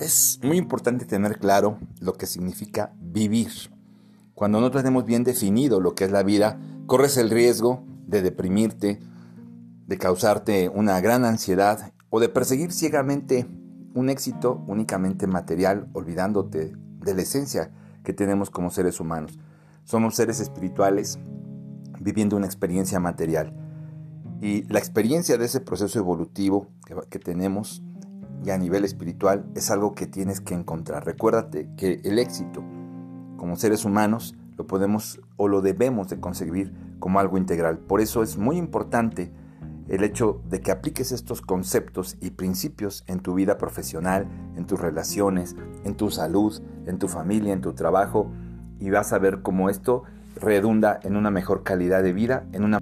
es muy importante tener claro lo que significa vivir. Cuando no tenemos bien definido lo que es la vida, corres el riesgo de deprimirte, de causarte una gran ansiedad o de perseguir ciegamente un éxito únicamente material, olvidándote de la esencia que tenemos como seres humanos. Somos seres espirituales viviendo una experiencia material. Y la experiencia de ese proceso evolutivo que, tenemos y a nivel espiritual es algo que tienes que encontrar. Recuérdate que el éxito como seres humanos lo podemos o lo debemos de conseguir como algo integral. Por eso es muy importante el hecho de que apliques estos conceptos y principios en tu vida profesional, en tus relaciones, en tu salud, en tu familia, en tu trabajo, y vas a ver cómo esto redunda en una mejor calidad de vida, en una